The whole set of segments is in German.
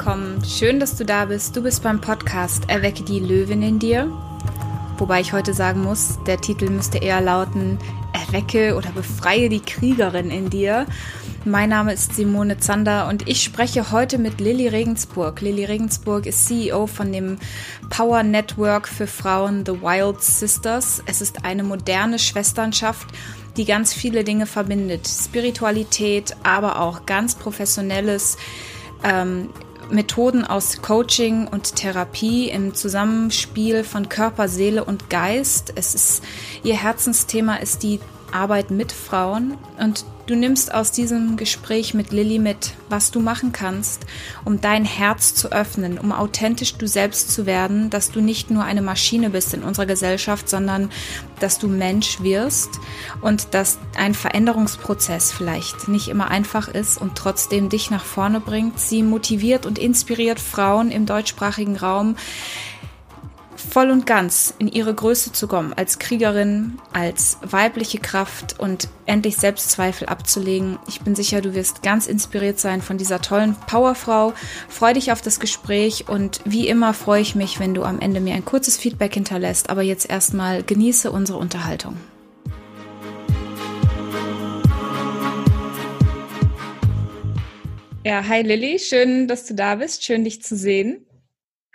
willkommen. Schön, dass du da bist. Du bist beim Podcast Erwecke die Löwin in dir. Wobei ich heute sagen muss, der Titel müsste eher lauten Erwecke oder befreie die Kriegerin in dir. Mein Name ist Simone Zander und ich spreche heute mit Lilly Regensburg. Lilly Regensburg ist CEO von dem Power Network für Frauen The Wild Sisters. Es ist eine moderne Schwesternschaft, die ganz viele Dinge verbindet. Spiritualität, aber auch ganz professionelles ähm, Methoden aus Coaching und Therapie im Zusammenspiel von Körper, Seele und Geist. Es ist ihr Herzensthema ist die Arbeit mit Frauen und du nimmst aus diesem Gespräch mit Lilly mit, was du machen kannst, um dein Herz zu öffnen, um authentisch du selbst zu werden, dass du nicht nur eine Maschine bist in unserer Gesellschaft, sondern dass du Mensch wirst und dass ein Veränderungsprozess vielleicht nicht immer einfach ist und trotzdem dich nach vorne bringt. Sie motiviert und inspiriert Frauen im deutschsprachigen Raum, voll und ganz in ihre Größe zu kommen, als Kriegerin, als weibliche Kraft und endlich Selbstzweifel abzulegen. Ich bin sicher, du wirst ganz inspiriert sein von dieser tollen Powerfrau. Freu dich auf das Gespräch und wie immer freue ich mich, wenn du am Ende mir ein kurzes Feedback hinterlässt. Aber jetzt erstmal genieße unsere Unterhaltung. Ja, hi Lilly, schön, dass du da bist, schön dich zu sehen.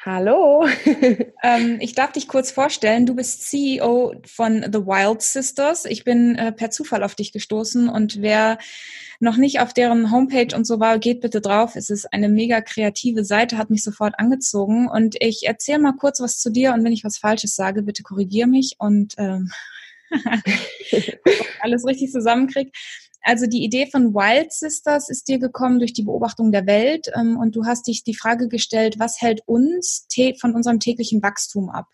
Hallo. ähm, ich darf dich kurz vorstellen. Du bist CEO von The Wild Sisters. Ich bin äh, per Zufall auf dich gestoßen und wer noch nicht auf deren Homepage und so war, geht bitte drauf. Es ist eine mega kreative Seite, hat mich sofort angezogen und ich erzähle mal kurz was zu dir und wenn ich was Falsches sage, bitte korrigier mich und ähm, alles richtig zusammenkrieg. Also die Idee von Wild Sisters ist dir gekommen durch die Beobachtung der Welt ähm, und du hast dich die Frage gestellt, was hält uns von unserem täglichen Wachstum ab?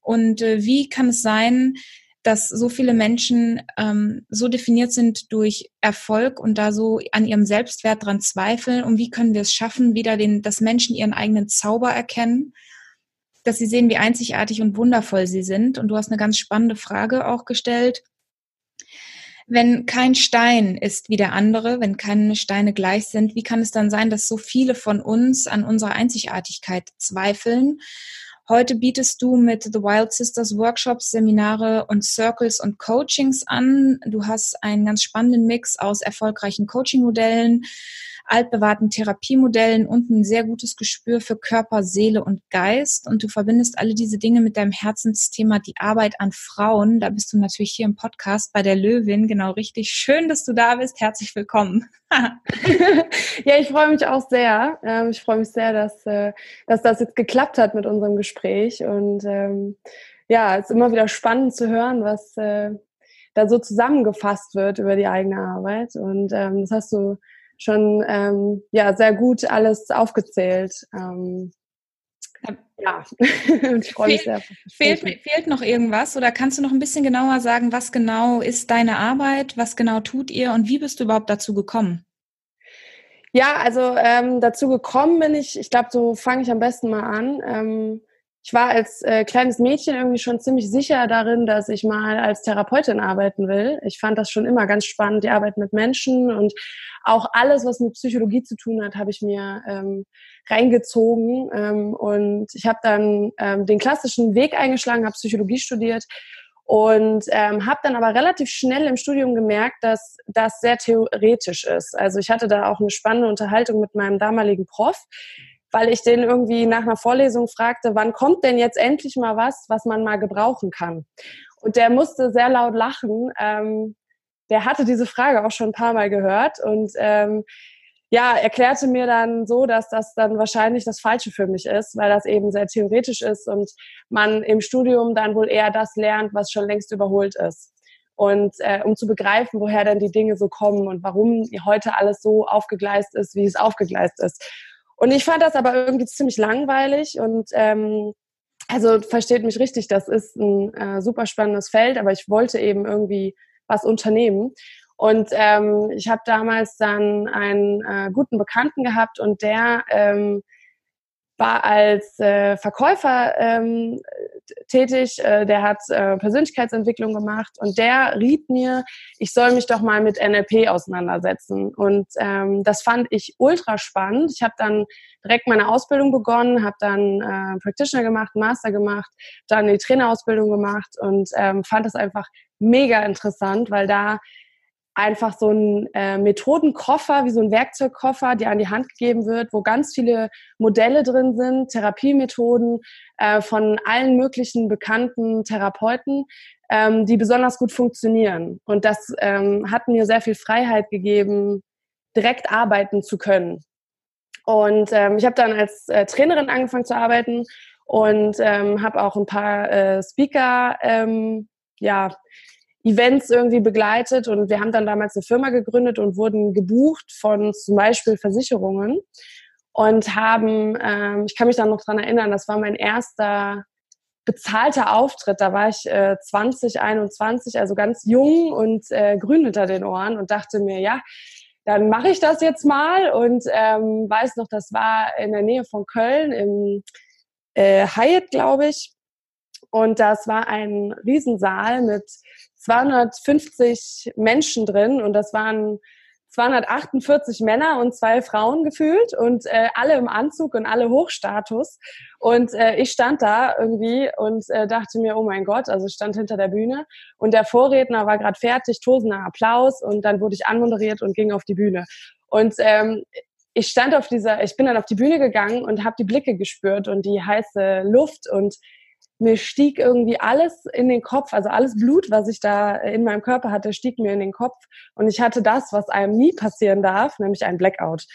Und äh, wie kann es sein, dass so viele Menschen ähm, so definiert sind durch Erfolg und da so an ihrem Selbstwert dran zweifeln? Und wie können wir es schaffen, wieder den, dass Menschen ihren eigenen Zauber erkennen? dass sie sehen, wie einzigartig und wundervoll sie sind. Und du hast eine ganz spannende Frage auch gestellt wenn kein Stein ist wie der andere, wenn keine Steine gleich sind, wie kann es dann sein, dass so viele von uns an unserer Einzigartigkeit zweifeln? Heute bietest du mit The Wild Sisters Workshops, Seminare und Circles und Coachings an. Du hast einen ganz spannenden Mix aus erfolgreichen Coaching-Modellen, altbewahrten Therapiemodellen und ein sehr gutes Gespür für Körper, Seele und Geist. Und du verbindest alle diese Dinge mit deinem Herzensthema, die Arbeit an Frauen. Da bist du natürlich hier im Podcast bei der Löwin genau richtig. Schön, dass du da bist. Herzlich willkommen. ja, ich freue mich auch sehr. Ähm, ich freue mich sehr, dass, äh, dass das jetzt geklappt hat mit unserem Gespräch. Und ähm, ja, es ist immer wieder spannend zu hören, was äh, da so zusammengefasst wird über die eigene Arbeit. Und ähm, das hast du schon ähm, ja sehr gut alles aufgezählt. Ähm, ja, ich freue mich sehr. Fehlt, fehlt noch irgendwas oder kannst du noch ein bisschen genauer sagen, was genau ist deine Arbeit, was genau tut ihr und wie bist du überhaupt dazu gekommen? Ja, also ähm, dazu gekommen bin ich, ich glaube, so fange ich am besten mal an. Ähm, ich war als äh, kleines Mädchen irgendwie schon ziemlich sicher darin, dass ich mal als Therapeutin arbeiten will. Ich fand das schon immer ganz spannend, die Arbeit mit Menschen und auch alles, was mit Psychologie zu tun hat, habe ich mir ähm, reingezogen. Ähm, und ich habe dann ähm, den klassischen Weg eingeschlagen, habe Psychologie studiert und ähm, habe dann aber relativ schnell im Studium gemerkt, dass das sehr theoretisch ist. Also ich hatte da auch eine spannende Unterhaltung mit meinem damaligen Prof, weil ich den irgendwie nach einer Vorlesung fragte, wann kommt denn jetzt endlich mal was, was man mal gebrauchen kann? Und der musste sehr laut lachen. Ähm, der hatte diese Frage auch schon ein paar Mal gehört und ähm, ja, erklärte mir dann so, dass das dann wahrscheinlich das Falsche für mich ist, weil das eben sehr theoretisch ist und man im Studium dann wohl eher das lernt, was schon längst überholt ist. Und äh, um zu begreifen, woher denn die Dinge so kommen und warum heute alles so aufgegleist ist, wie es aufgegleist ist. Und ich fand das aber irgendwie ziemlich langweilig und ähm, also versteht mich richtig, das ist ein äh, super spannendes Feld, aber ich wollte eben irgendwie was unternehmen. Und ähm, ich habe damals dann einen äh, guten Bekannten gehabt und der ähm, war als äh, Verkäufer ähm, tätig, äh, der hat äh, Persönlichkeitsentwicklung gemacht und der riet mir, ich soll mich doch mal mit NLP auseinandersetzen. Und ähm, das fand ich ultra spannend. Ich habe dann direkt meine Ausbildung begonnen, habe dann äh, Practitioner gemacht, Master gemacht, dann die Trainerausbildung gemacht und ähm, fand das einfach mega interessant, weil da einfach so ein äh, Methodenkoffer, wie so ein Werkzeugkoffer, der an die Hand gegeben wird, wo ganz viele Modelle drin sind, Therapiemethoden äh, von allen möglichen bekannten Therapeuten, ähm, die besonders gut funktionieren. Und das ähm, hat mir sehr viel Freiheit gegeben, direkt arbeiten zu können. Und ähm, ich habe dann als äh, Trainerin angefangen zu arbeiten und ähm, habe auch ein paar äh, Speaker ähm, ja, Events irgendwie begleitet und wir haben dann damals eine Firma gegründet und wurden gebucht von zum Beispiel Versicherungen und haben, ähm, ich kann mich da noch dran erinnern, das war mein erster bezahlter Auftritt. Da war ich äh, 20, 21, also ganz jung und äh, grün hinter den Ohren und dachte mir, ja, dann mache ich das jetzt mal und ähm, weiß noch, das war in der Nähe von Köln im äh, Hyatt, glaube ich. Und das war ein Riesensaal mit 250 Menschen drin und das waren 248 Männer und zwei Frauen gefühlt und äh, alle im Anzug und alle Hochstatus. Und äh, ich stand da irgendwie und äh, dachte mir, oh mein Gott, also stand hinter der Bühne und der Vorredner war gerade fertig, tosender Applaus und dann wurde ich anmoderiert und ging auf die Bühne. Und ähm, ich stand auf dieser, ich bin dann auf die Bühne gegangen und habe die Blicke gespürt und die heiße Luft und mir stieg irgendwie alles in den Kopf, also alles Blut, was ich da in meinem Körper hatte, stieg mir in den Kopf. Und ich hatte das, was einem nie passieren darf, nämlich ein Blackout.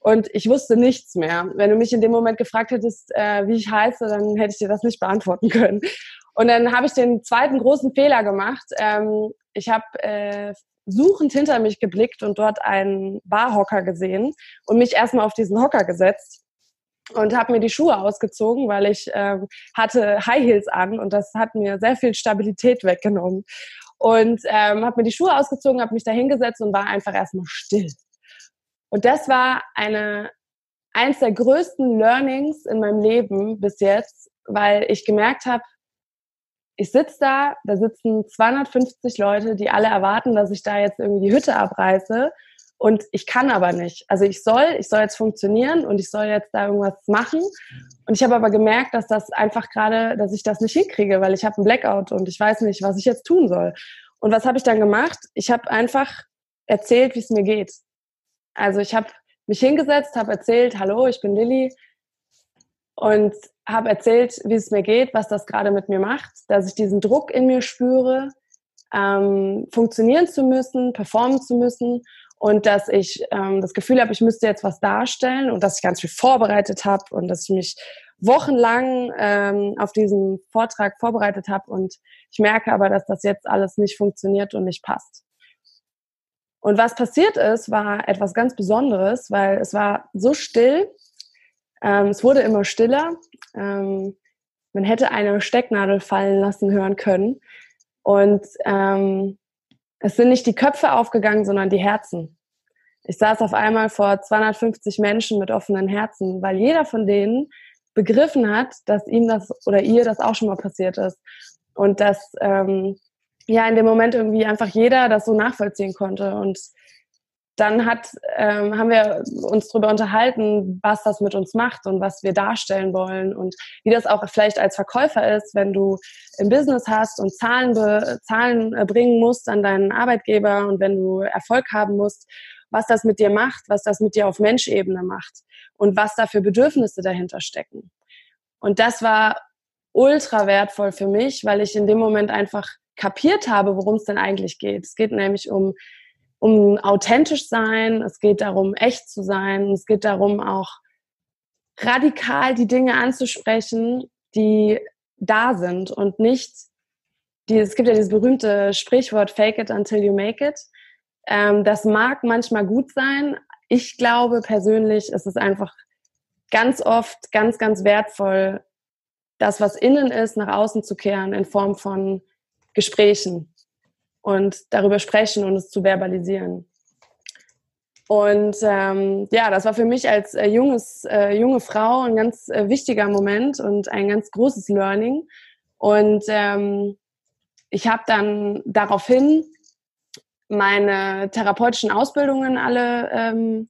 Und ich wusste nichts mehr. Wenn du mich in dem Moment gefragt hättest, äh, wie ich heiße, dann hätte ich dir das nicht beantworten können. Und dann habe ich den zweiten großen Fehler gemacht. Ähm, ich habe äh, suchend hinter mich geblickt und dort einen Barhocker gesehen und mich erstmal auf diesen Hocker gesetzt und habe mir die Schuhe ausgezogen, weil ich ähm, hatte High Heels an und das hat mir sehr viel Stabilität weggenommen. Und ähm, habe mir die Schuhe ausgezogen, habe mich da hingesetzt und war einfach erstmal still. Und das war eine eins der größten Learnings in meinem Leben bis jetzt, weil ich gemerkt habe, ich sitze da, da sitzen 250 Leute, die alle erwarten, dass ich da jetzt irgendwie die Hütte abreiße und ich kann aber nicht. Also ich soll, ich soll jetzt funktionieren und ich soll jetzt da irgendwas machen. Und ich habe aber gemerkt, dass das einfach gerade, dass ich das nicht hinkriege, weil ich habe einen Blackout und ich weiß nicht, was ich jetzt tun soll. Und was habe ich dann gemacht? Ich habe einfach erzählt, wie es mir geht. Also ich habe mich hingesetzt, habe erzählt, hallo, ich bin Lilly und habe erzählt, wie es mir geht, was das gerade mit mir macht, dass ich diesen Druck in mir spüre, ähm, funktionieren zu müssen, performen zu müssen und dass ich ähm, das Gefühl habe, ich müsste jetzt was darstellen und dass ich ganz viel vorbereitet habe und dass ich mich wochenlang ähm, auf diesen Vortrag vorbereitet habe und ich merke aber, dass das jetzt alles nicht funktioniert und nicht passt. Und was passiert ist, war etwas ganz Besonderes, weil es war so still, ähm, es wurde immer stiller. Ähm, man hätte eine Stecknadel fallen lassen hören können. Und ähm, es sind nicht die Köpfe aufgegangen, sondern die Herzen. Ich saß auf einmal vor 250 Menschen mit offenen Herzen, weil jeder von denen begriffen hat, dass ihm das oder ihr das auch schon mal passiert ist. Und dass ähm, ja in dem Moment irgendwie einfach jeder das so nachvollziehen konnte. Und dann hat, ähm, haben wir uns darüber unterhalten, was das mit uns macht und was wir darstellen wollen und wie das auch vielleicht als Verkäufer ist, wenn du im Business hast und Zahlen, be, Zahlen äh, bringen musst an deinen Arbeitgeber und wenn du Erfolg haben musst, was das mit dir macht, was das mit dir auf Menschebene macht und was da für Bedürfnisse dahinter stecken. Und das war ultra wertvoll für mich, weil ich in dem Moment einfach kapiert habe, worum es denn eigentlich geht. Es geht nämlich um um authentisch sein, es geht darum, echt zu sein, es geht darum, auch radikal die Dinge anzusprechen, die da sind und nicht, die, es gibt ja dieses berühmte Sprichwort, fake it until you make it. Ähm, das mag manchmal gut sein. Ich glaube persönlich, es ist einfach ganz oft ganz, ganz wertvoll, das, was innen ist, nach außen zu kehren in Form von Gesprächen und darüber sprechen und es zu verbalisieren. Und ähm, ja, das war für mich als äh, junges, äh, junge Frau ein ganz äh, wichtiger Moment und ein ganz großes Learning. Und ähm, ich habe dann daraufhin meine therapeutischen Ausbildungen alle ähm,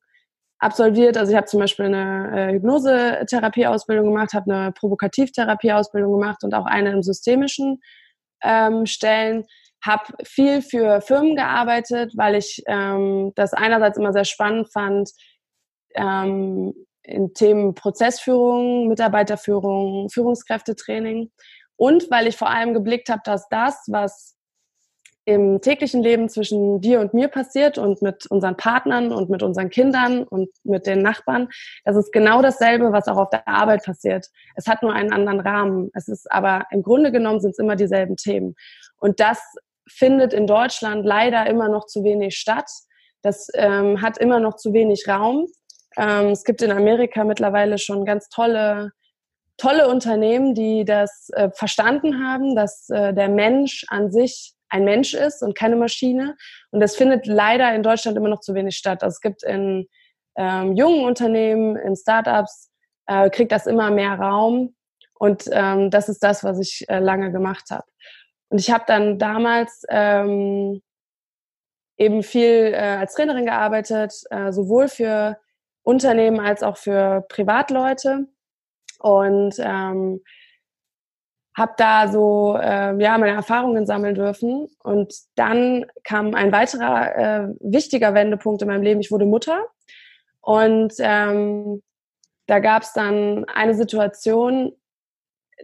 absolviert. Also ich habe zum Beispiel eine äh, Hypnosetherapieausbildung gemacht, habe eine Provokativtherapieausbildung gemacht und auch eine im systemischen ähm, Stellen habe viel für Firmen gearbeitet, weil ich ähm, das einerseits immer sehr spannend fand, ähm, in Themen Prozessführung, Mitarbeiterführung, Führungskräftetraining und weil ich vor allem geblickt habe, dass das, was im täglichen Leben zwischen dir und mir passiert und mit unseren Partnern und mit unseren Kindern und mit den Nachbarn, das ist genau dasselbe, was auch auf der Arbeit passiert. Es hat nur einen anderen Rahmen. Es ist aber im Grunde genommen sind es immer dieselben Themen. Und das findet in Deutschland leider immer noch zu wenig statt. Das ähm, hat immer noch zu wenig Raum. Ähm, es gibt in Amerika mittlerweile schon ganz tolle, tolle Unternehmen, die das äh, verstanden haben, dass äh, der Mensch an sich ein Mensch ist und keine Maschine. Und das findet leider in Deutschland immer noch zu wenig statt. Also es gibt in ähm, jungen Unternehmen, in Startups, äh, kriegt das immer mehr Raum. Und ähm, das ist das, was ich äh, lange gemacht habe. Und ich habe dann damals ähm, eben viel äh, als Trainerin gearbeitet, äh, sowohl für Unternehmen als auch für Privatleute. Und ähm, habe da so äh, ja meine Erfahrungen sammeln dürfen und dann kam ein weiterer äh, wichtiger Wendepunkt in meinem Leben. Ich wurde Mutter und ähm, da gab es dann eine Situation,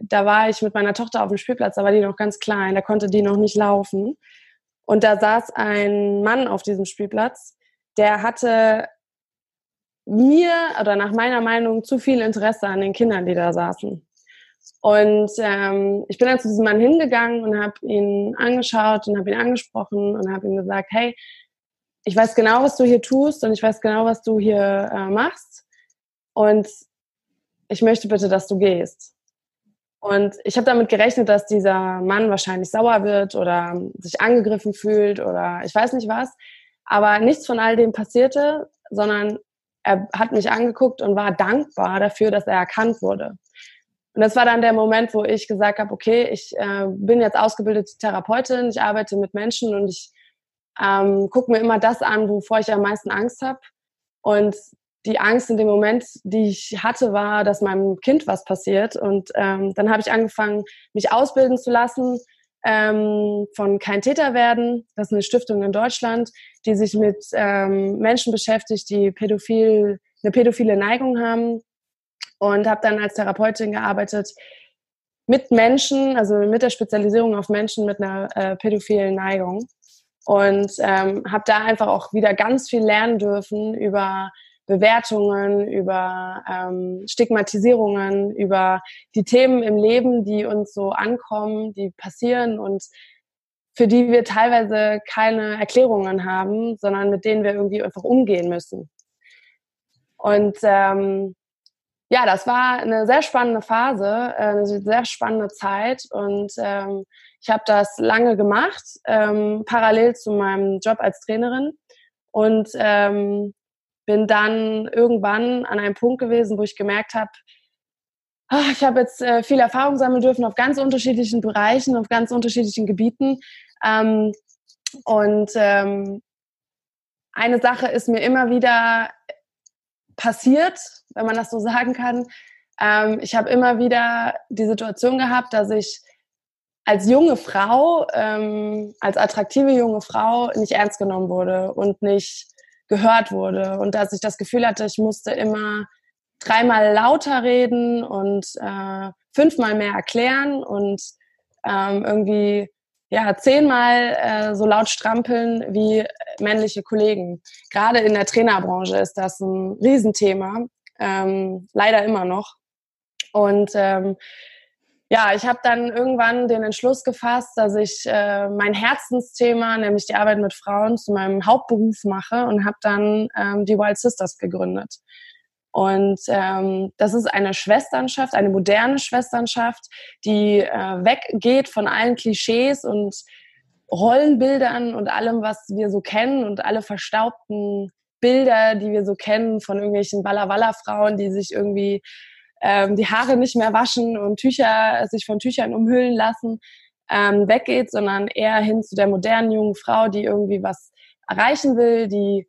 da war ich mit meiner Tochter auf dem Spielplatz, da war die noch ganz klein, da konnte die noch nicht laufen. Und da saß ein Mann auf diesem Spielplatz, der hatte mir oder nach meiner Meinung zu viel Interesse an den Kindern, die da saßen. Und ähm, ich bin dann zu diesem Mann hingegangen und habe ihn angeschaut und habe ihn angesprochen und habe ihm gesagt, hey, ich weiß genau, was du hier tust und ich weiß genau, was du hier äh, machst. Und ich möchte bitte, dass du gehst. Und ich habe damit gerechnet, dass dieser Mann wahrscheinlich sauer wird oder sich angegriffen fühlt oder ich weiß nicht was. Aber nichts von all dem passierte, sondern er hat mich angeguckt und war dankbar dafür, dass er erkannt wurde. Und das war dann der Moment, wo ich gesagt habe, okay, ich äh, bin jetzt ausgebildete Therapeutin, ich arbeite mit Menschen und ich ähm, gucke mir immer das an, wovor ich am meisten Angst habe. Und die Angst in dem Moment, die ich hatte, war, dass meinem Kind was passiert. Und ähm, dann habe ich angefangen, mich ausbilden zu lassen ähm, von Kein Täter werden. Das ist eine Stiftung in Deutschland, die sich mit ähm, Menschen beschäftigt, die pädophil, eine pädophile Neigung haben. Und habe dann als Therapeutin gearbeitet mit Menschen, also mit der Spezialisierung auf Menschen mit einer äh, pädophilen Neigung. Und ähm, habe da einfach auch wieder ganz viel lernen dürfen über Bewertungen, über ähm, Stigmatisierungen, über die Themen im Leben, die uns so ankommen, die passieren und für die wir teilweise keine Erklärungen haben, sondern mit denen wir irgendwie einfach umgehen müssen. Und ähm, ja, das war eine sehr spannende Phase, äh, eine sehr spannende Zeit und ähm, ich habe das lange gemacht, ähm, parallel zu meinem Job als Trainerin und ähm, bin dann irgendwann an einem Punkt gewesen, wo ich gemerkt habe, ach, ich habe jetzt äh, viel Erfahrung sammeln dürfen auf ganz unterschiedlichen Bereichen, auf ganz unterschiedlichen Gebieten. Ähm, und ähm, eine Sache ist mir immer wieder passiert, wenn man das so sagen kann. Ähm, ich habe immer wieder die Situation gehabt, dass ich als junge Frau, als attraktive junge Frau nicht ernst genommen wurde und nicht gehört wurde und dass ich das Gefühl hatte, ich musste immer dreimal lauter reden und äh, fünfmal mehr erklären und ähm, irgendwie ja zehnmal äh, so laut strampeln wie männliche Kollegen. Gerade in der Trainerbranche ist das ein Riesenthema, ähm, leider immer noch. Und ähm, ja, ich habe dann irgendwann den Entschluss gefasst, dass ich äh, mein Herzensthema, nämlich die Arbeit mit Frauen, zu meinem Hauptberuf mache und habe dann ähm, die Wild Sisters gegründet. Und ähm, das ist eine Schwesternschaft, eine moderne Schwesternschaft, die äh, weggeht von allen Klischees und Rollenbildern und allem, was wir so kennen und alle verstaubten Bilder, die wir so kennen von irgendwelchen Walla Walla Frauen, die sich irgendwie ähm, die Haare nicht mehr waschen und Tücher sich von Tüchern umhüllen lassen, ähm, weggeht, sondern eher hin zu der modernen jungen Frau, die irgendwie was erreichen will, die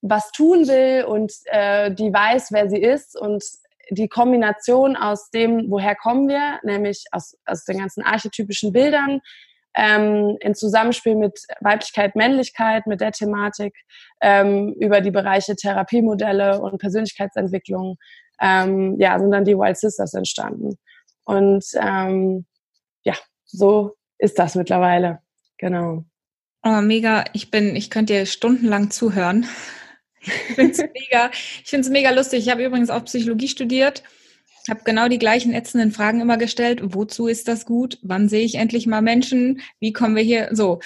was tun will und äh, die weiß, wer sie ist und die Kombination aus dem, woher kommen wir, nämlich aus, aus den ganzen archetypischen Bildern, ähm, in Zusammenspiel mit Weiblichkeit, Männlichkeit, mit der Thematik, ähm, über die Bereiche Therapiemodelle und Persönlichkeitsentwicklung, ähm, ja, sind dann die Wild Sisters entstanden. Und ähm, ja, so ist das mittlerweile. Genau. Oh, mega. Ich bin, ich könnte dir stundenlang zuhören. Ich finde es mega, ich finde es mega lustig. Ich habe übrigens auch Psychologie studiert, habe genau die gleichen ätzenden Fragen immer gestellt. Wozu ist das gut? Wann sehe ich endlich mal Menschen? Wie kommen wir hier? So.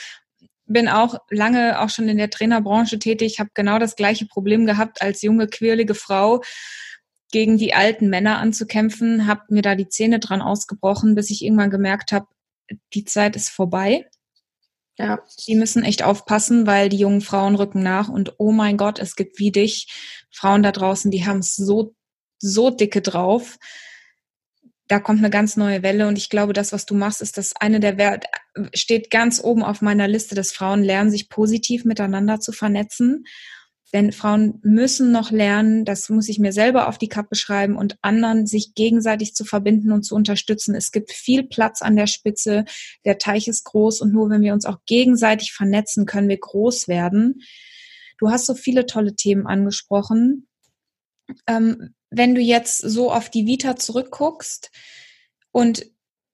Bin auch lange auch schon in der Trainerbranche tätig, habe genau das gleiche Problem gehabt als junge, quirlige Frau gegen die alten Männer anzukämpfen, habe mir da die Zähne dran ausgebrochen, bis ich irgendwann gemerkt habe, die Zeit ist vorbei. Ja. Die müssen echt aufpassen, weil die jungen Frauen rücken nach und oh mein Gott, es gibt wie dich Frauen da draußen, die haben es so, so dicke drauf. Da kommt eine ganz neue Welle und ich glaube, das, was du machst, ist das eine der Wert, steht ganz oben auf meiner Liste, dass Frauen lernen, sich positiv miteinander zu vernetzen denn Frauen müssen noch lernen, das muss ich mir selber auf die Kappe schreiben und anderen sich gegenseitig zu verbinden und zu unterstützen. Es gibt viel Platz an der Spitze. Der Teich ist groß und nur wenn wir uns auch gegenseitig vernetzen, können wir groß werden. Du hast so viele tolle Themen angesprochen. Ähm, wenn du jetzt so auf die Vita zurückguckst und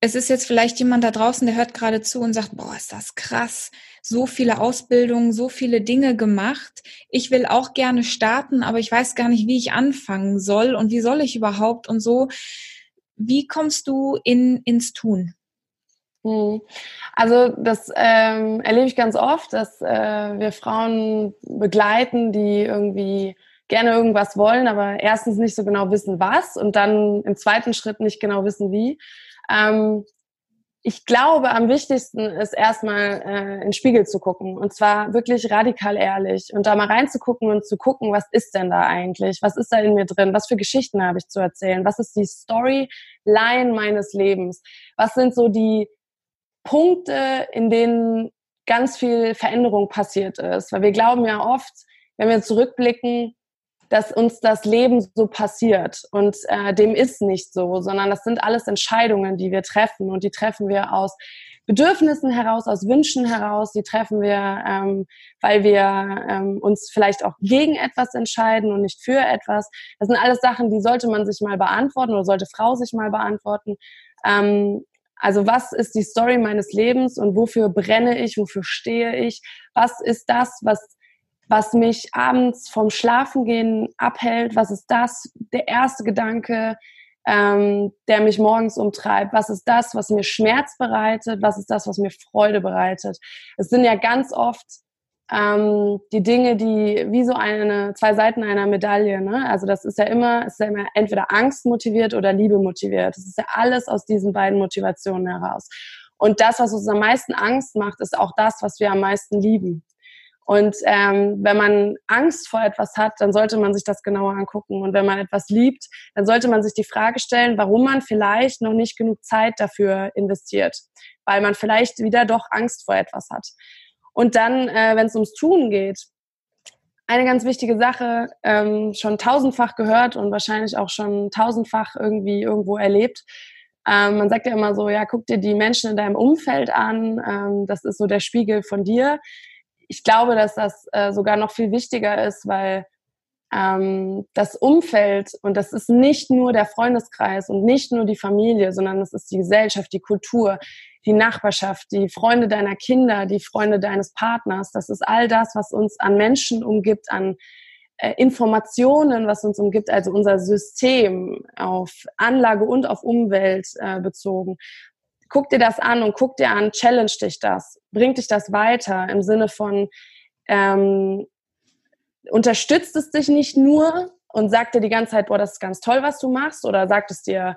es ist jetzt vielleicht jemand da draußen, der hört gerade zu und sagt, boah, ist das krass. So viele Ausbildungen, so viele Dinge gemacht. Ich will auch gerne starten, aber ich weiß gar nicht, wie ich anfangen soll und wie soll ich überhaupt und so. Wie kommst du in, ins Tun? Hm. Also das ähm, erlebe ich ganz oft, dass äh, wir Frauen begleiten, die irgendwie gerne irgendwas wollen, aber erstens nicht so genau wissen, was und dann im zweiten Schritt nicht genau wissen, wie. Ähm, ich glaube, am wichtigsten ist erstmal äh, in den Spiegel zu gucken und zwar wirklich radikal ehrlich und da mal reinzugucken und zu gucken, was ist denn da eigentlich? Was ist da in mir drin? Was für Geschichten habe ich zu erzählen? Was ist die Storyline meines Lebens? Was sind so die Punkte, in denen ganz viel Veränderung passiert ist? Weil wir glauben ja oft, wenn wir zurückblicken, dass uns das Leben so passiert. Und äh, dem ist nicht so, sondern das sind alles Entscheidungen, die wir treffen. Und die treffen wir aus Bedürfnissen heraus, aus Wünschen heraus. Die treffen wir, ähm, weil wir ähm, uns vielleicht auch gegen etwas entscheiden und nicht für etwas. Das sind alles Sachen, die sollte man sich mal beantworten oder sollte Frau sich mal beantworten. Ähm, also was ist die Story meines Lebens und wofür brenne ich, wofür stehe ich? Was ist das, was was mich abends vom Schlafengehen abhält, was ist das, der erste Gedanke, ähm, der mich morgens umtreibt, was ist das, was mir Schmerz bereitet, was ist das, was mir Freude bereitet. Es sind ja ganz oft ähm, die Dinge, die wie so eine zwei Seiten einer Medaille. Ne? Also das ist ja immer, ist ja immer entweder Angst motiviert oder Liebe motiviert. Das ist ja alles aus diesen beiden Motivationen heraus. Und das, was uns am meisten Angst macht, ist auch das, was wir am meisten lieben. Und ähm, wenn man Angst vor etwas hat, dann sollte man sich das genauer angucken. Und wenn man etwas liebt, dann sollte man sich die Frage stellen, warum man vielleicht noch nicht genug Zeit dafür investiert, weil man vielleicht wieder doch Angst vor etwas hat. Und dann, äh, wenn es ums Tun geht, eine ganz wichtige Sache, ähm, schon tausendfach gehört und wahrscheinlich auch schon tausendfach irgendwie irgendwo erlebt. Ähm, man sagt ja immer so, ja, guck dir die Menschen in deinem Umfeld an, ähm, das ist so der Spiegel von dir ich glaube, dass das äh, sogar noch viel wichtiger ist, weil ähm, das Umfeld, und das ist nicht nur der Freundeskreis und nicht nur die Familie, sondern es ist die Gesellschaft, die Kultur, die Nachbarschaft, die Freunde deiner Kinder, die Freunde deines Partners. Das ist all das, was uns an Menschen umgibt, an äh, Informationen, was uns umgibt, also unser System auf Anlage und auf Umwelt äh, bezogen guck dir das an und guck dir an, challenge dich das, bringt dich das weiter im Sinne von, ähm, unterstützt es dich nicht nur und sagt dir die ganze Zeit, boah, das ist ganz toll, was du machst, oder sagt es dir,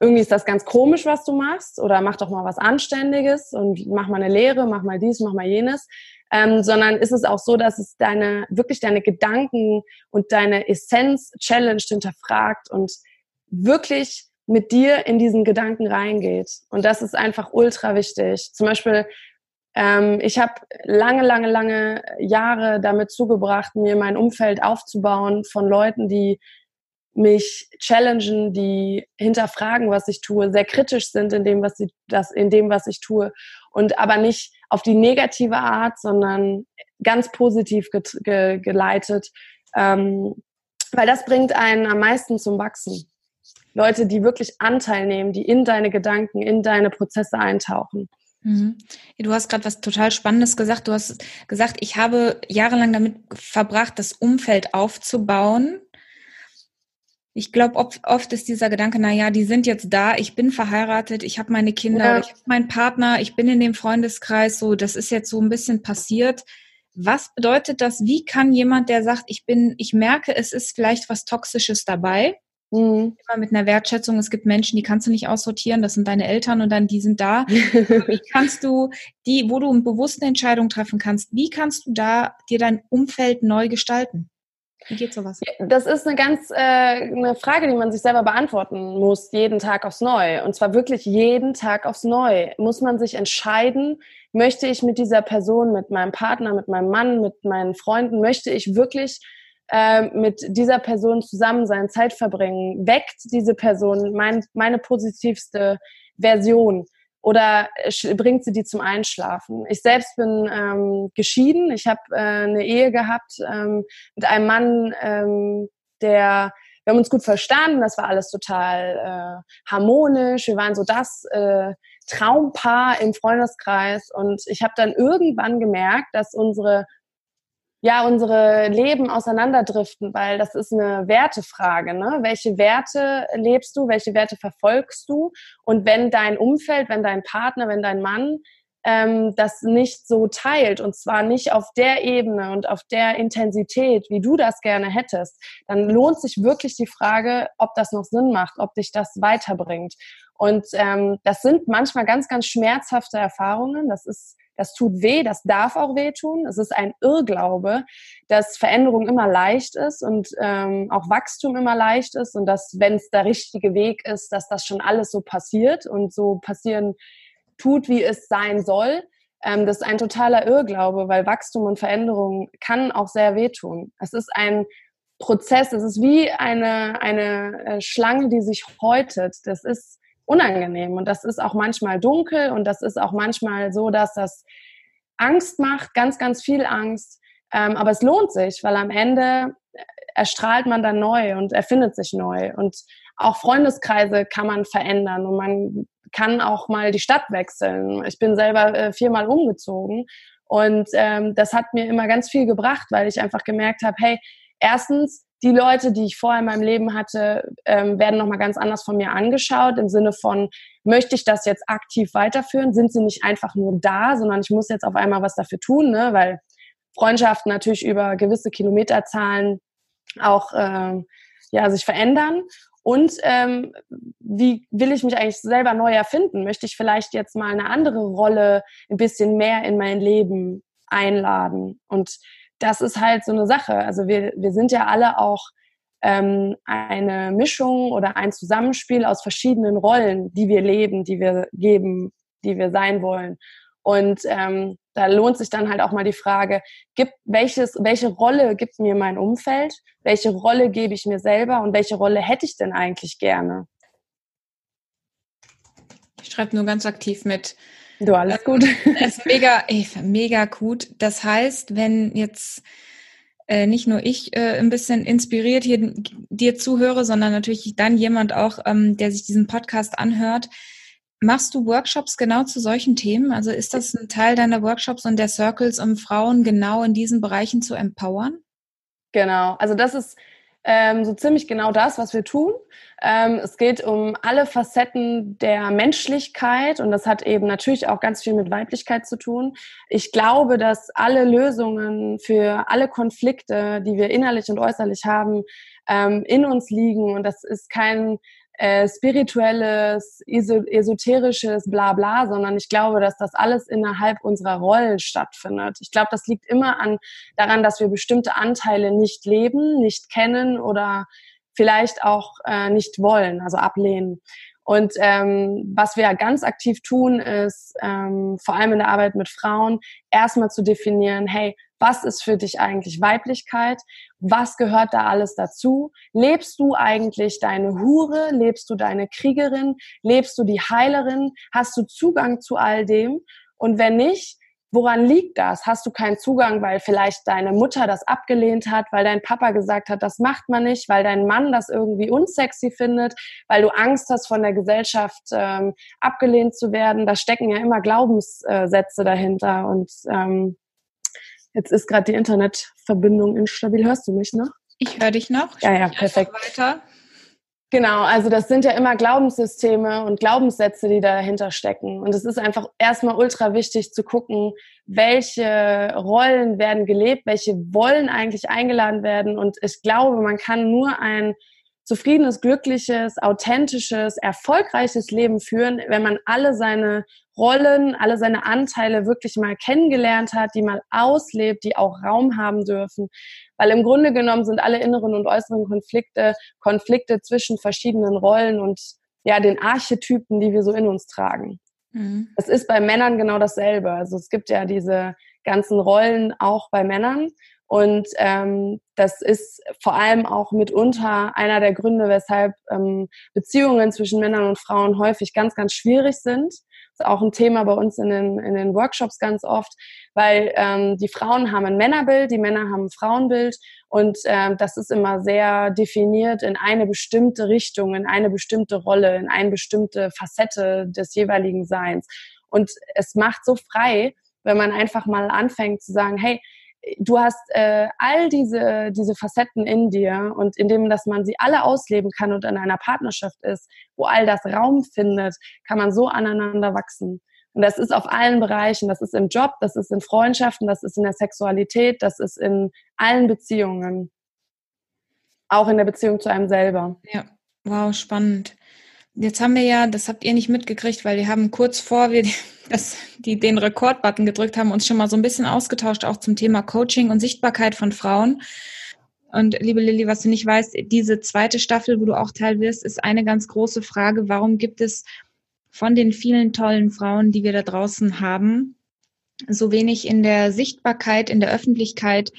irgendwie ist das ganz komisch, was du machst, oder mach doch mal was Anständiges und mach mal eine Lehre, mach mal dies, mach mal jenes. Ähm, sondern ist es auch so, dass es deine, wirklich deine Gedanken und deine Essenz Challenge hinterfragt und wirklich mit dir in diesen Gedanken reingeht. Und das ist einfach ultra wichtig. Zum Beispiel, ähm, ich habe lange, lange, lange Jahre damit zugebracht, mir mein Umfeld aufzubauen von Leuten, die mich challengen, die hinterfragen, was ich tue, sehr kritisch sind in dem, was sie, das, in dem, was ich tue und aber nicht auf die negative Art, sondern ganz positiv ge ge geleitet, ähm, weil das bringt einen am meisten zum Wachsen. Leute, die wirklich Anteil nehmen, die in deine Gedanken, in deine Prozesse eintauchen. Mhm. Du hast gerade was total Spannendes gesagt. Du hast gesagt, ich habe jahrelang damit verbracht, das Umfeld aufzubauen, ich glaube, oft, oft ist dieser Gedanke, na ja, die sind jetzt da, ich bin verheiratet, ich habe meine Kinder, ja. ich habe meinen Partner, ich bin in dem Freundeskreis, so, das ist jetzt so ein bisschen passiert. Was bedeutet das? Wie kann jemand, der sagt, ich bin, ich merke, es ist vielleicht was Toxisches dabei, mhm. immer mit einer Wertschätzung, es gibt Menschen, die kannst du nicht aussortieren, das sind deine Eltern und dann die sind da. wie kannst du die, wo du eine bewusste Entscheidung treffen kannst, wie kannst du da dir dein Umfeld neu gestalten? Wie geht sowas? Das ist eine ganz äh, eine Frage, die man sich selber beantworten muss, jeden Tag aufs Neue. Und zwar wirklich jeden Tag aufs Neue. Muss man sich entscheiden, möchte ich mit dieser Person, mit meinem Partner, mit meinem Mann, mit meinen Freunden, möchte ich wirklich äh, mit dieser Person zusammen sein, Zeit verbringen? Weckt diese Person mein, meine positivste Version? oder bringt sie die zum Einschlafen? Ich selbst bin ähm, geschieden. Ich habe äh, eine Ehe gehabt ähm, mit einem Mann, ähm, der wir haben uns gut verstanden, das war alles total äh, harmonisch. Wir waren so das äh, Traumpaar im Freundeskreis und ich habe dann irgendwann gemerkt, dass unsere ja, unsere Leben auseinanderdriften, weil das ist eine Wertefrage. Ne? Welche Werte lebst du? Welche Werte verfolgst du? Und wenn dein Umfeld, wenn dein Partner, wenn dein Mann ähm, das nicht so teilt und zwar nicht auf der Ebene und auf der Intensität, wie du das gerne hättest, dann lohnt sich wirklich die Frage, ob das noch Sinn macht, ob dich das weiterbringt. Und ähm, das sind manchmal ganz, ganz schmerzhafte Erfahrungen. Das ist das tut weh, das darf auch wehtun. Es ist ein Irrglaube, dass Veränderung immer leicht ist und ähm, auch Wachstum immer leicht ist und dass, wenn es der richtige Weg ist, dass das schon alles so passiert und so passieren tut, wie es sein soll. Ähm, das ist ein totaler Irrglaube, weil Wachstum und Veränderung kann auch sehr wehtun. Es ist ein Prozess, es ist wie eine, eine äh, Schlange, die sich häutet. Das ist unangenehm. Und das ist auch manchmal dunkel und das ist auch manchmal so, dass das Angst macht, ganz, ganz viel Angst. Ähm, aber es lohnt sich, weil am Ende erstrahlt man dann neu und erfindet sich neu. Und auch Freundeskreise kann man verändern und man kann auch mal die Stadt wechseln. Ich bin selber äh, viermal umgezogen und ähm, das hat mir immer ganz viel gebracht, weil ich einfach gemerkt habe, hey, erstens die Leute, die ich vorher in meinem Leben hatte, ähm, werden nochmal ganz anders von mir angeschaut, im Sinne von, möchte ich das jetzt aktiv weiterführen? Sind sie nicht einfach nur da, sondern ich muss jetzt auf einmal was dafür tun, ne? weil Freundschaften natürlich über gewisse Kilometerzahlen auch ähm, ja, sich verändern. Und ähm, wie will ich mich eigentlich selber neu erfinden? Möchte ich vielleicht jetzt mal eine andere Rolle ein bisschen mehr in mein Leben einladen? Und das ist halt so eine Sache. Also wir, wir sind ja alle auch ähm, eine Mischung oder ein Zusammenspiel aus verschiedenen Rollen, die wir leben, die wir geben, die wir sein wollen. Und ähm, da lohnt sich dann halt auch mal die Frage, gibt, welches, welche Rolle gibt mir mein Umfeld? Welche Rolle gebe ich mir selber und welche Rolle hätte ich denn eigentlich gerne? Ich schreibe nur ganz aktiv mit. Du, alles gut. Das ist mega, ey, mega gut. Das heißt, wenn jetzt äh, nicht nur ich äh, ein bisschen inspiriert hier dir zuhöre, sondern natürlich dann jemand auch, ähm, der sich diesen Podcast anhört, machst du Workshops genau zu solchen Themen? Also ist das ein Teil deiner Workshops und der Circles, um Frauen genau in diesen Bereichen zu empowern? Genau. Also das ist ähm, so ziemlich genau das, was wir tun. Ähm, es geht um alle Facetten der Menschlichkeit und das hat eben natürlich auch ganz viel mit Weiblichkeit zu tun. Ich glaube, dass alle Lösungen für alle Konflikte, die wir innerlich und äußerlich haben, ähm, in uns liegen und das ist kein äh, spirituelles, esoterisches Blabla, sondern ich glaube, dass das alles innerhalb unserer Rollen stattfindet. Ich glaube, das liegt immer an daran, dass wir bestimmte Anteile nicht leben, nicht kennen oder vielleicht auch äh, nicht wollen, also ablehnen. Und ähm, was wir ganz aktiv tun, ist ähm, vor allem in der Arbeit mit Frauen erstmal zu definieren, hey, was ist für dich eigentlich Weiblichkeit? Was gehört da alles dazu? Lebst du eigentlich deine Hure? Lebst du deine Kriegerin? Lebst du die Heilerin? Hast du Zugang zu all dem? Und wenn nicht, Woran liegt das? Hast du keinen Zugang, weil vielleicht deine Mutter das abgelehnt hat, weil dein Papa gesagt hat, das macht man nicht, weil dein Mann das irgendwie unsexy findet, weil du Angst hast, von der Gesellschaft ähm, abgelehnt zu werden? Da stecken ja immer Glaubenssätze dahinter. Und ähm, jetzt ist gerade die Internetverbindung instabil. Hörst du mich noch? Ich höre dich noch. Ja, ja, perfekt. Weiter. Genau, also das sind ja immer Glaubenssysteme und Glaubenssätze, die dahinter stecken. Und es ist einfach erstmal ultra wichtig zu gucken, welche Rollen werden gelebt, welche wollen eigentlich eingeladen werden. Und ich glaube, man kann nur ein zufriedenes, glückliches, authentisches, erfolgreiches Leben führen, wenn man alle seine Rollen, alle seine Anteile wirklich mal kennengelernt hat, die mal auslebt, die auch Raum haben dürfen. Weil im Grunde genommen sind alle inneren und äußeren Konflikte Konflikte zwischen verschiedenen Rollen und ja, den Archetypen, die wir so in uns tragen. Mhm. Es ist bei Männern genau dasselbe. Also es gibt ja diese ganzen Rollen auch bei Männern. Und ähm, das ist vor allem auch mitunter einer der Gründe, weshalb ähm, Beziehungen zwischen Männern und Frauen häufig ganz, ganz schwierig sind ist auch ein Thema bei uns in den, in den Workshops ganz oft, weil ähm, die Frauen haben ein Männerbild, die Männer haben ein Frauenbild und ähm, das ist immer sehr definiert in eine bestimmte Richtung, in eine bestimmte Rolle, in eine bestimmte Facette des jeweiligen Seins. Und es macht so frei, wenn man einfach mal anfängt zu sagen, hey, du hast äh, all diese, diese Facetten in dir und indem, dass man sie alle ausleben kann und in einer Partnerschaft ist, wo all das Raum findet, kann man so aneinander wachsen. Und das ist auf allen Bereichen. Das ist im Job, das ist in Freundschaften, das ist in der Sexualität, das ist in allen Beziehungen. Auch in der Beziehung zu einem selber. Ja, wow, spannend. Jetzt haben wir ja, das habt ihr nicht mitgekriegt, weil wir haben kurz vor wir das, die den Rekordbutton gedrückt haben, uns schon mal so ein bisschen ausgetauscht, auch zum Thema Coaching und Sichtbarkeit von Frauen. Und liebe Lilly, was du nicht weißt, diese zweite Staffel, wo du auch Teil wirst, ist eine ganz große Frage. Warum gibt es von den vielen tollen Frauen, die wir da draußen haben, so wenig in der Sichtbarkeit, in der Öffentlichkeit,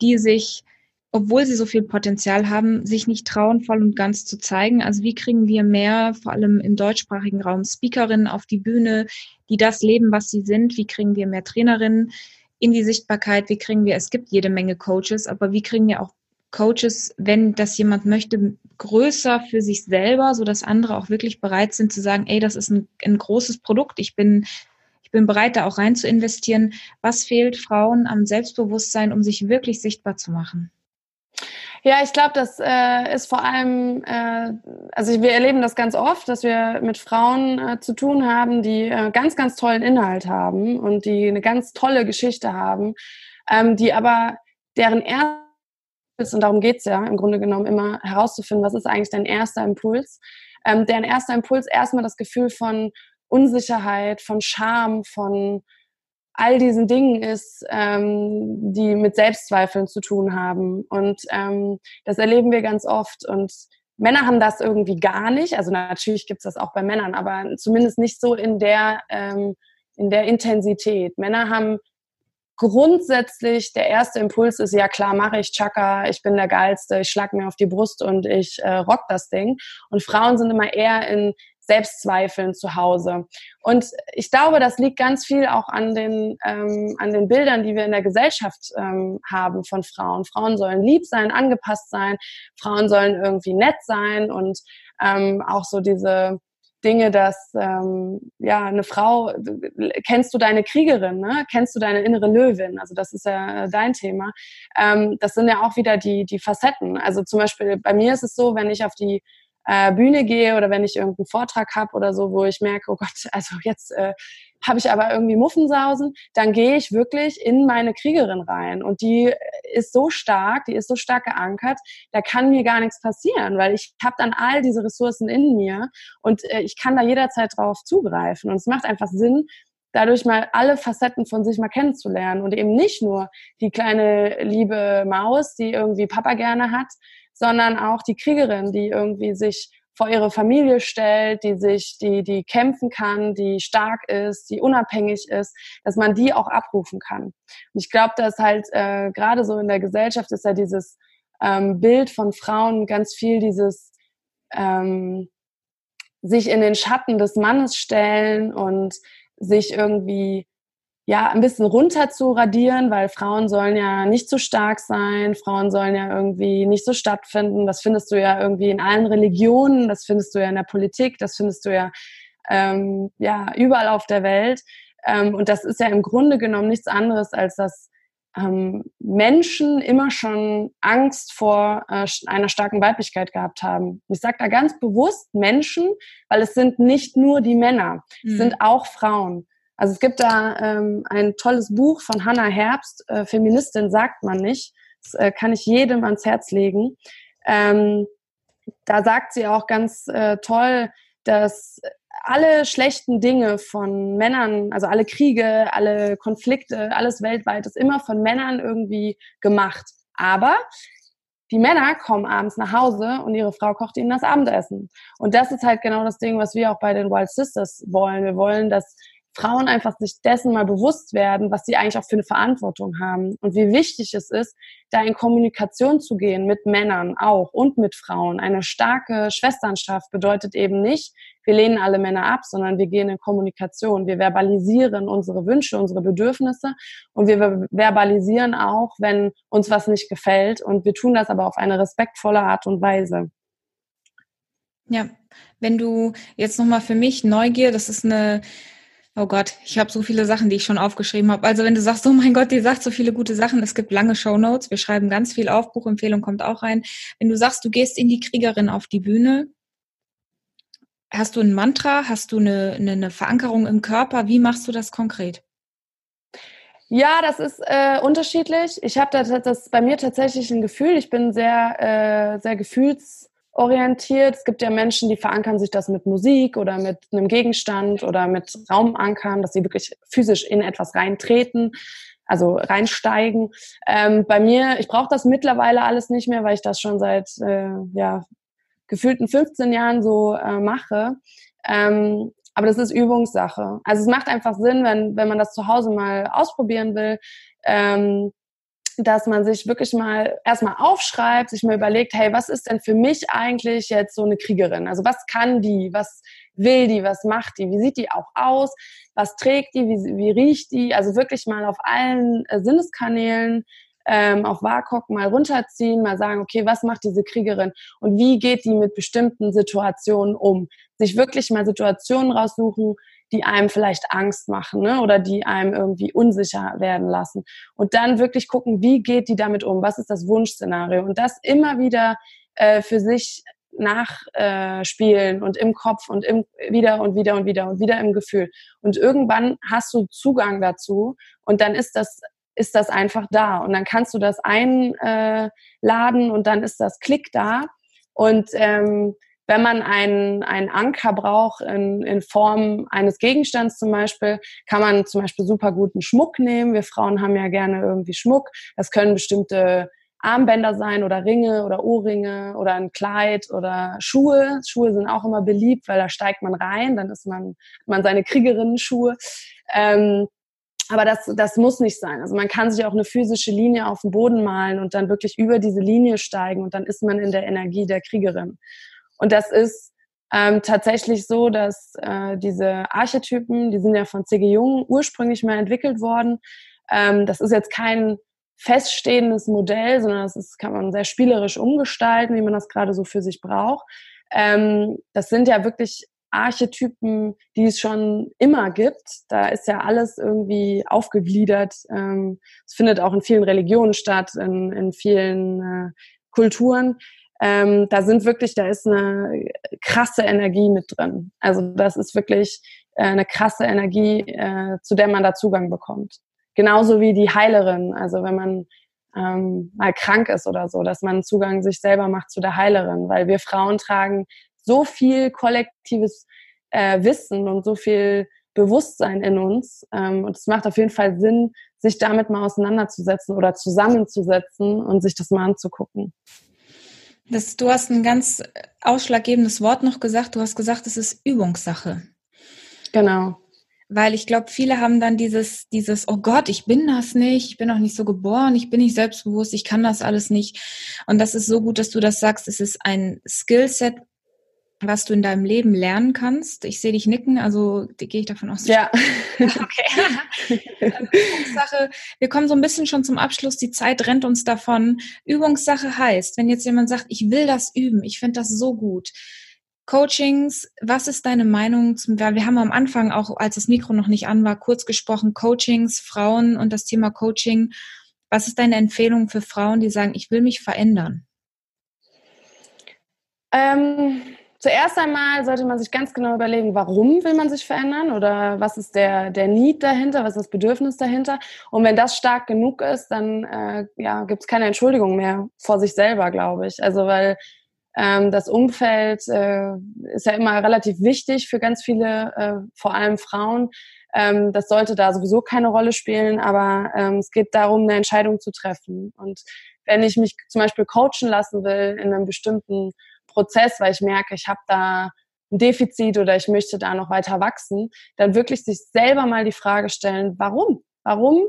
die sich obwohl sie so viel Potenzial haben, sich nicht trauen, voll und ganz zu zeigen. Also wie kriegen wir mehr, vor allem im deutschsprachigen Raum, Speakerinnen auf die Bühne, die das leben, was sie sind? Wie kriegen wir mehr Trainerinnen in die Sichtbarkeit? Wie kriegen wir, es gibt jede Menge Coaches, aber wie kriegen wir auch Coaches, wenn das jemand möchte, größer für sich selber, so dass andere auch wirklich bereit sind zu sagen, ey, das ist ein, ein großes Produkt. Ich bin ich bin bereit, da auch rein zu investieren. Was fehlt Frauen am Selbstbewusstsein, um sich wirklich sichtbar zu machen? Ja, ich glaube, das äh, ist vor allem, äh, also wir erleben das ganz oft, dass wir mit Frauen äh, zu tun haben, die äh, ganz, ganz tollen Inhalt haben und die eine ganz tolle Geschichte haben, ähm, die aber deren erstes, und darum geht's ja im Grunde genommen immer herauszufinden, was ist eigentlich dein erster Impuls, ähm, deren erster Impuls erstmal das Gefühl von Unsicherheit, von Scham, von all diesen Dingen ist, ähm, die mit Selbstzweifeln zu tun haben. Und ähm, das erleben wir ganz oft. Und Männer haben das irgendwie gar nicht. Also natürlich gibt es das auch bei Männern, aber zumindest nicht so in der, ähm, in der Intensität. Männer haben grundsätzlich, der erste Impuls ist, ja klar, mache ich Chaka, ich bin der Geilste, ich schlag mir auf die Brust und ich äh, rock das Ding. Und Frauen sind immer eher in Selbstzweifeln zu Hause. Und ich glaube, das liegt ganz viel auch an den, ähm, an den Bildern, die wir in der Gesellschaft ähm, haben von Frauen. Frauen sollen lieb sein, angepasst sein, Frauen sollen irgendwie nett sein und ähm, auch so diese Dinge, dass ähm, ja eine Frau, kennst du deine Kriegerin, ne? kennst du deine innere Löwin, also das ist ja dein Thema. Ähm, das sind ja auch wieder die die Facetten. Also zum Beispiel bei mir ist es so, wenn ich auf die äh, Bühne gehe oder wenn ich irgendeinen Vortrag habe oder so, wo ich merke, oh Gott, also jetzt äh, habe ich aber irgendwie Muffensausen, dann gehe ich wirklich in meine Kriegerin rein. Und die ist so stark, die ist so stark geankert, da kann mir gar nichts passieren, weil ich habe dann all diese Ressourcen in mir und äh, ich kann da jederzeit drauf zugreifen. Und es macht einfach Sinn, dadurch mal alle Facetten von sich mal kennenzulernen und eben nicht nur die kleine liebe Maus, die irgendwie Papa gerne hat, sondern auch die Kriegerin, die irgendwie sich vor ihre Familie stellt, die sich, die, die kämpfen kann, die stark ist, die unabhängig ist, dass man die auch abrufen kann. Und ich glaube, dass halt äh, gerade so in der Gesellschaft ist ja dieses ähm, Bild von Frauen ganz viel dieses ähm, sich in den Schatten des Mannes stellen und sich irgendwie ja, ein bisschen runter zu radieren, weil Frauen sollen ja nicht so stark sein, Frauen sollen ja irgendwie nicht so stattfinden. Das findest du ja irgendwie in allen Religionen, das findest du ja in der Politik, das findest du ja, ähm, ja überall auf der Welt. Ähm, und das ist ja im Grunde genommen nichts anderes, als dass ähm, Menschen immer schon Angst vor äh, einer starken Weiblichkeit gehabt haben. Ich sage da ganz bewusst Menschen, weil es sind nicht nur die Männer, mhm. es sind auch Frauen. Also es gibt da ähm, ein tolles Buch von Hannah Herbst, äh, Feministin sagt man nicht. Das äh, kann ich jedem ans Herz legen. Ähm, da sagt sie auch ganz äh, toll, dass alle schlechten Dinge von Männern, also alle Kriege, alle Konflikte, alles weltweit ist immer von Männern irgendwie gemacht. Aber die Männer kommen abends nach Hause und ihre Frau kocht ihnen das Abendessen. Und das ist halt genau das Ding, was wir auch bei den Wild Sisters wollen. Wir wollen, dass Frauen einfach sich dessen mal bewusst werden, was sie eigentlich auch für eine Verantwortung haben und wie wichtig es ist, da in Kommunikation zu gehen mit Männern auch und mit Frauen. Eine starke Schwesternschaft bedeutet eben nicht, wir lehnen alle Männer ab, sondern wir gehen in Kommunikation. Wir verbalisieren unsere Wünsche, unsere Bedürfnisse und wir verbalisieren auch, wenn uns was nicht gefällt und wir tun das aber auf eine respektvolle Art und Weise. Ja, wenn du jetzt nochmal für mich Neugier, das ist eine Oh Gott, ich habe so viele Sachen, die ich schon aufgeschrieben habe. Also wenn du sagst, oh mein Gott, die sagt so viele gute Sachen, es gibt lange Show Notes, wir schreiben ganz viel auf, Buchempfehlung kommt auch rein. Wenn du sagst, du gehst in die Kriegerin auf die Bühne, hast du ein Mantra, hast du eine, eine, eine Verankerung im Körper? Wie machst du das konkret? Ja, das ist äh, unterschiedlich. Ich habe da das bei mir tatsächlich ein Gefühl. Ich bin sehr, äh, sehr gefühls orientiert. Es gibt ja Menschen, die verankern sich das mit Musik oder mit einem Gegenstand oder mit Raumankern, dass sie wirklich physisch in etwas reintreten, also reinsteigen. Ähm, bei mir, ich brauche das mittlerweile alles nicht mehr, weil ich das schon seit äh, ja, gefühlten 15 Jahren so äh, mache. Ähm, aber das ist Übungssache. Also es macht einfach Sinn, wenn, wenn man das zu Hause mal ausprobieren will, ähm, dass man sich wirklich mal erstmal aufschreibt, sich mal überlegt, hey, was ist denn für mich eigentlich jetzt so eine Kriegerin? Also was kann die? Was will die? Was macht die? Wie sieht die auch aus? Was trägt die? Wie, wie riecht die? Also wirklich mal auf allen äh, Sinneskanälen ähm, auf WAKOK mal runterziehen, mal sagen, okay, was macht diese Kriegerin und wie geht die mit bestimmten Situationen um? Sich wirklich mal Situationen raussuchen, die einem vielleicht Angst machen ne? oder die einem irgendwie unsicher werden lassen. Und dann wirklich gucken, wie geht die damit um? Was ist das Wunschszenario? Und das immer wieder äh, für sich nachspielen äh, und im Kopf und im, wieder und wieder und wieder und wieder im Gefühl. Und irgendwann hast du Zugang dazu und dann ist das ist das einfach da und dann kannst du das einladen äh, und dann ist das Klick da und ähm, wenn man einen, einen Anker braucht in, in Form eines Gegenstands zum Beispiel, kann man zum Beispiel super guten Schmuck nehmen. Wir Frauen haben ja gerne irgendwie Schmuck. Das können bestimmte Armbänder sein oder Ringe oder Ohrringe oder ein Kleid oder Schuhe. Schuhe sind auch immer beliebt, weil da steigt man rein, dann ist man, man seine Kriegerinnen-Schuhe. Ähm, aber das, das muss nicht sein. Also man kann sich auch eine physische Linie auf den Boden malen und dann wirklich über diese Linie steigen und dann ist man in der Energie der Kriegerin. Und das ist ähm, tatsächlich so, dass äh, diese Archetypen, die sind ja von C.G. Jung ursprünglich mal entwickelt worden. Ähm, das ist jetzt kein feststehendes Modell, sondern das ist, kann man sehr spielerisch umgestalten, wie man das gerade so für sich braucht. Ähm, das sind ja wirklich Archetypen, die es schon immer gibt. Da ist ja alles irgendwie aufgegliedert. Ähm, es findet auch in vielen Religionen statt, in, in vielen äh, Kulturen. Ähm, da sind wirklich, da ist eine krasse Energie mit drin. Also das ist wirklich äh, eine krasse Energie, äh, zu der man da Zugang bekommt. Genauso wie die Heilerin. Also wenn man ähm, mal krank ist oder so, dass man Zugang sich selber macht zu der Heilerin, weil wir Frauen tragen so viel kollektives äh, Wissen und so viel Bewusstsein in uns. Ähm, und es macht auf jeden Fall Sinn, sich damit mal auseinanderzusetzen oder zusammenzusetzen und sich das mal anzugucken. Das, du hast ein ganz ausschlaggebendes Wort noch gesagt. Du hast gesagt, es ist Übungssache. Genau. Weil ich glaube, viele haben dann dieses, dieses, oh Gott, ich bin das nicht, ich bin auch nicht so geboren, ich bin nicht selbstbewusst, ich kann das alles nicht. Und das ist so gut, dass du das sagst. Es ist ein Skillset, was du in deinem Leben lernen kannst. Ich sehe dich nicken, also gehe ich davon aus. Ja. okay. Übungssache, wir kommen so ein bisschen schon zum Abschluss, die Zeit rennt uns davon. Übungssache heißt, wenn jetzt jemand sagt, ich will das üben, ich finde das so gut. Coachings, was ist deine Meinung zum, wir haben am Anfang auch, als das Mikro noch nicht an war, kurz gesprochen, Coachings, Frauen und das Thema Coaching. Was ist deine Empfehlung für Frauen, die sagen, ich will mich verändern? Ähm, Zuerst einmal sollte man sich ganz genau überlegen, warum will man sich verändern oder was ist der, der Need dahinter, was ist das Bedürfnis dahinter. Und wenn das stark genug ist, dann äh, ja, gibt es keine Entschuldigung mehr vor sich selber, glaube ich. Also weil ähm, das Umfeld äh, ist ja immer relativ wichtig für ganz viele, äh, vor allem Frauen. Ähm, das sollte da sowieso keine Rolle spielen, aber ähm, es geht darum, eine Entscheidung zu treffen. Und wenn ich mich zum Beispiel coachen lassen will in einem bestimmten Prozess, weil ich merke, ich habe da ein Defizit oder ich möchte da noch weiter wachsen, dann wirklich sich selber mal die Frage stellen, warum? Warum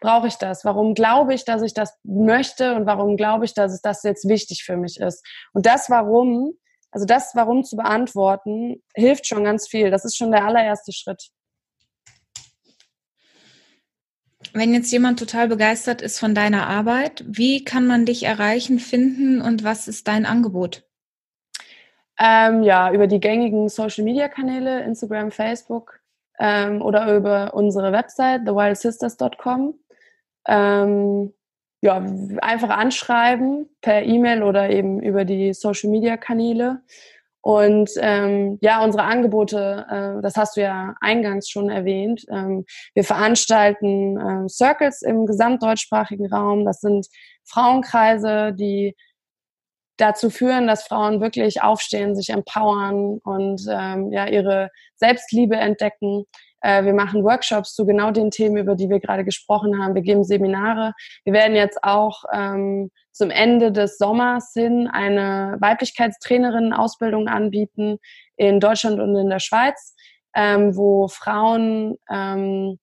brauche ich das? Warum glaube ich, dass ich das möchte und warum glaube ich, dass es das jetzt wichtig für mich ist? Und das Warum, also das Warum zu beantworten, hilft schon ganz viel. Das ist schon der allererste Schritt. Wenn jetzt jemand total begeistert ist von deiner Arbeit, wie kann man dich erreichen, finden und was ist dein Angebot? Ähm, ja, über die gängigen Social-Media-Kanäle, Instagram, Facebook ähm, oder über unsere Website, thewildsisters.com. Ähm, ja, einfach anschreiben per E-Mail oder eben über die Social-Media-Kanäle. Und ähm, ja, unsere Angebote, äh, das hast du ja eingangs schon erwähnt. Ähm, wir veranstalten äh, Circles im gesamtdeutschsprachigen Raum. Das sind Frauenkreise, die dazu führen, dass Frauen wirklich aufstehen, sich empowern und ähm, ja ihre Selbstliebe entdecken. Äh, wir machen Workshops zu genau den Themen, über die wir gerade gesprochen haben. Wir geben Seminare. Wir werden jetzt auch ähm, zum Ende des Sommers hin eine Weiblichkeitstrainerinnen-Ausbildung anbieten in Deutschland und in der Schweiz, ähm, wo Frauen ähm,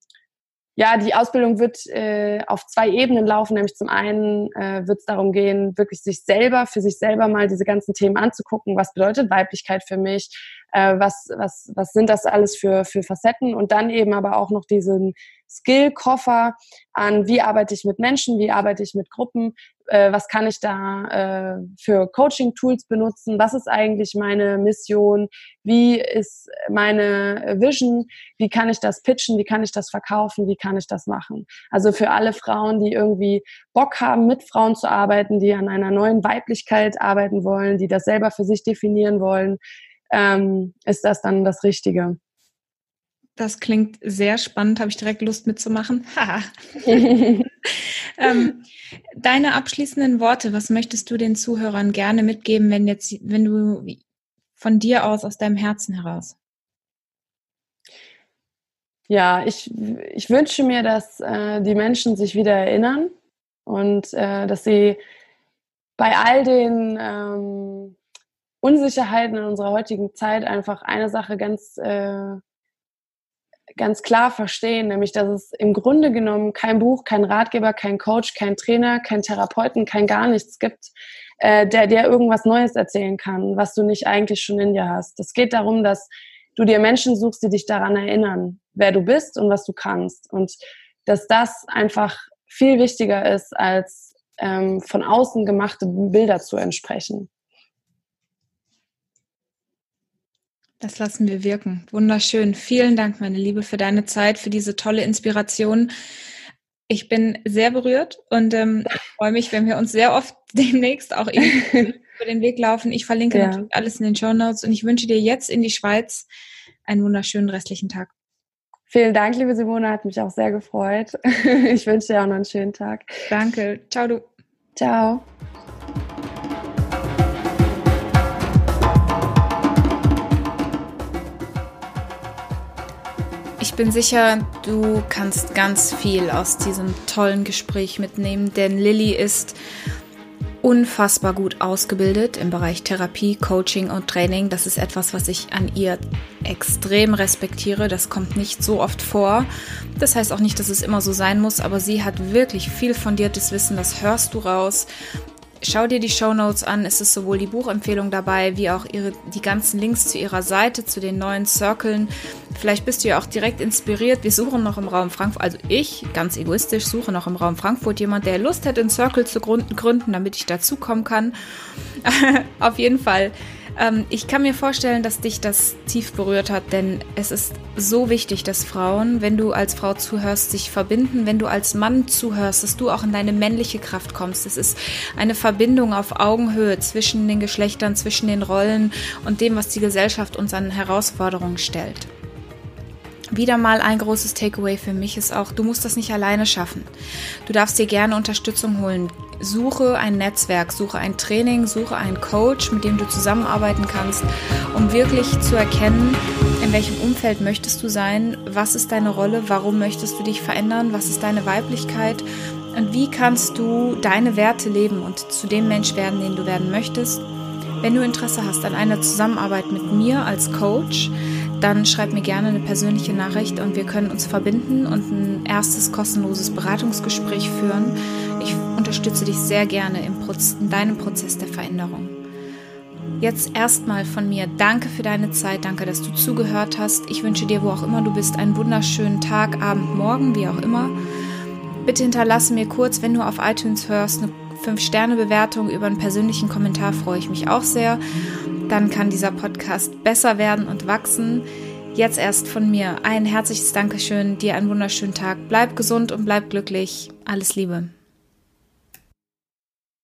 ja, die Ausbildung wird äh, auf zwei Ebenen laufen. Nämlich zum einen äh, wird es darum gehen, wirklich sich selber, für sich selber mal diese ganzen Themen anzugucken. Was bedeutet Weiblichkeit für mich? Äh, was, was, was sind das alles für, für Facetten? Und dann eben aber auch noch diesen Skill-Koffer an, wie arbeite ich mit Menschen, wie arbeite ich mit Gruppen, äh, was kann ich da äh, für Coaching-Tools benutzen, was ist eigentlich meine Mission, wie ist meine Vision, wie kann ich das pitchen, wie kann ich das verkaufen, wie kann ich das machen. Also für alle Frauen, die irgendwie Bock haben, mit Frauen zu arbeiten, die an einer neuen Weiblichkeit arbeiten wollen, die das selber für sich definieren wollen, ähm, ist das dann das Richtige. Das klingt sehr spannend, habe ich direkt Lust mitzumachen. ähm, deine abschließenden Worte, was möchtest du den Zuhörern gerne mitgeben, wenn jetzt, wenn du von dir aus, aus deinem Herzen heraus? Ja, ich, ich wünsche mir, dass äh, die Menschen sich wieder erinnern und äh, dass sie bei all den ähm, Unsicherheiten in unserer heutigen Zeit einfach eine Sache ganz äh, ganz klar verstehen, nämlich dass es im Grunde genommen kein Buch, kein Ratgeber, kein Coach, kein Trainer, kein Therapeuten, kein gar nichts gibt, äh, der dir irgendwas Neues erzählen kann, was du nicht eigentlich schon in dir hast. Es geht darum, dass du dir Menschen suchst, die dich daran erinnern, wer du bist und was du kannst. Und dass das einfach viel wichtiger ist, als ähm, von außen gemachte Bilder zu entsprechen. Das lassen wir wirken. Wunderschön. Vielen Dank, meine Liebe, für deine Zeit, für diese tolle Inspiration. Ich bin sehr berührt und ähm, freue mich, wenn wir uns sehr oft demnächst auch über den Weg laufen. Ich verlinke ja. natürlich alles in den Show Notes und ich wünsche dir jetzt in die Schweiz einen wunderschönen restlichen Tag. Vielen Dank, liebe Simone, hat mich auch sehr gefreut. Ich wünsche dir auch noch einen schönen Tag. Danke. Ciao, du. Ciao. Ich bin sicher, du kannst ganz viel aus diesem tollen Gespräch mitnehmen, denn Lilly ist unfassbar gut ausgebildet im Bereich Therapie, Coaching und Training. Das ist etwas, was ich an ihr extrem respektiere. Das kommt nicht so oft vor. Das heißt auch nicht, dass es immer so sein muss, aber sie hat wirklich viel fundiertes Wissen. Das hörst du raus. Schau dir die Show Notes an. Es ist sowohl die Buchempfehlung dabei, wie auch ihre, die ganzen Links zu ihrer Seite, zu den neuen Circlen. Vielleicht bist du ja auch direkt inspiriert. Wir suchen noch im Raum Frankfurt, also ich, ganz egoistisch, suche noch im Raum Frankfurt jemand, der Lust hat, einen Circle zu gründen, damit ich dazukommen kann. Auf jeden Fall ähm, ich kann mir vorstellen, dass dich das tief berührt hat, denn es ist so wichtig, dass Frauen, wenn du als Frau zuhörst, sich verbinden, wenn du als Mann zuhörst, dass du auch in deine männliche Kraft kommst. Es ist eine Verbindung auf Augenhöhe zwischen den Geschlechtern, zwischen den Rollen und dem, was die Gesellschaft uns an Herausforderungen stellt. Wieder mal ein großes Takeaway für mich ist auch, du musst das nicht alleine schaffen. Du darfst dir gerne Unterstützung holen. Suche ein Netzwerk, suche ein Training, suche einen Coach, mit dem du zusammenarbeiten kannst, um wirklich zu erkennen, in welchem Umfeld möchtest du sein, was ist deine Rolle, warum möchtest du dich verändern, was ist deine Weiblichkeit und wie kannst du deine Werte leben und zu dem Mensch werden, den du werden möchtest. Wenn du Interesse hast an einer Zusammenarbeit mit mir als Coach, dann schreib mir gerne eine persönliche Nachricht und wir können uns verbinden und ein erstes kostenloses Beratungsgespräch führen. Ich unterstütze dich sehr gerne im Proz in deinem Prozess der Veränderung. Jetzt erstmal von mir danke für deine Zeit, danke, dass du zugehört hast. Ich wünsche dir, wo auch immer du bist, einen wunderschönen Tag, Abend, Morgen, wie auch immer. Bitte hinterlasse mir kurz, wenn du auf iTunes hörst, eine 5-Sterne-Bewertung über einen persönlichen Kommentar, freue ich mich auch sehr dann kann dieser Podcast besser werden und wachsen. Jetzt erst von mir ein herzliches Dankeschön, dir einen wunderschönen Tag. Bleib gesund und bleib glücklich. Alles Liebe.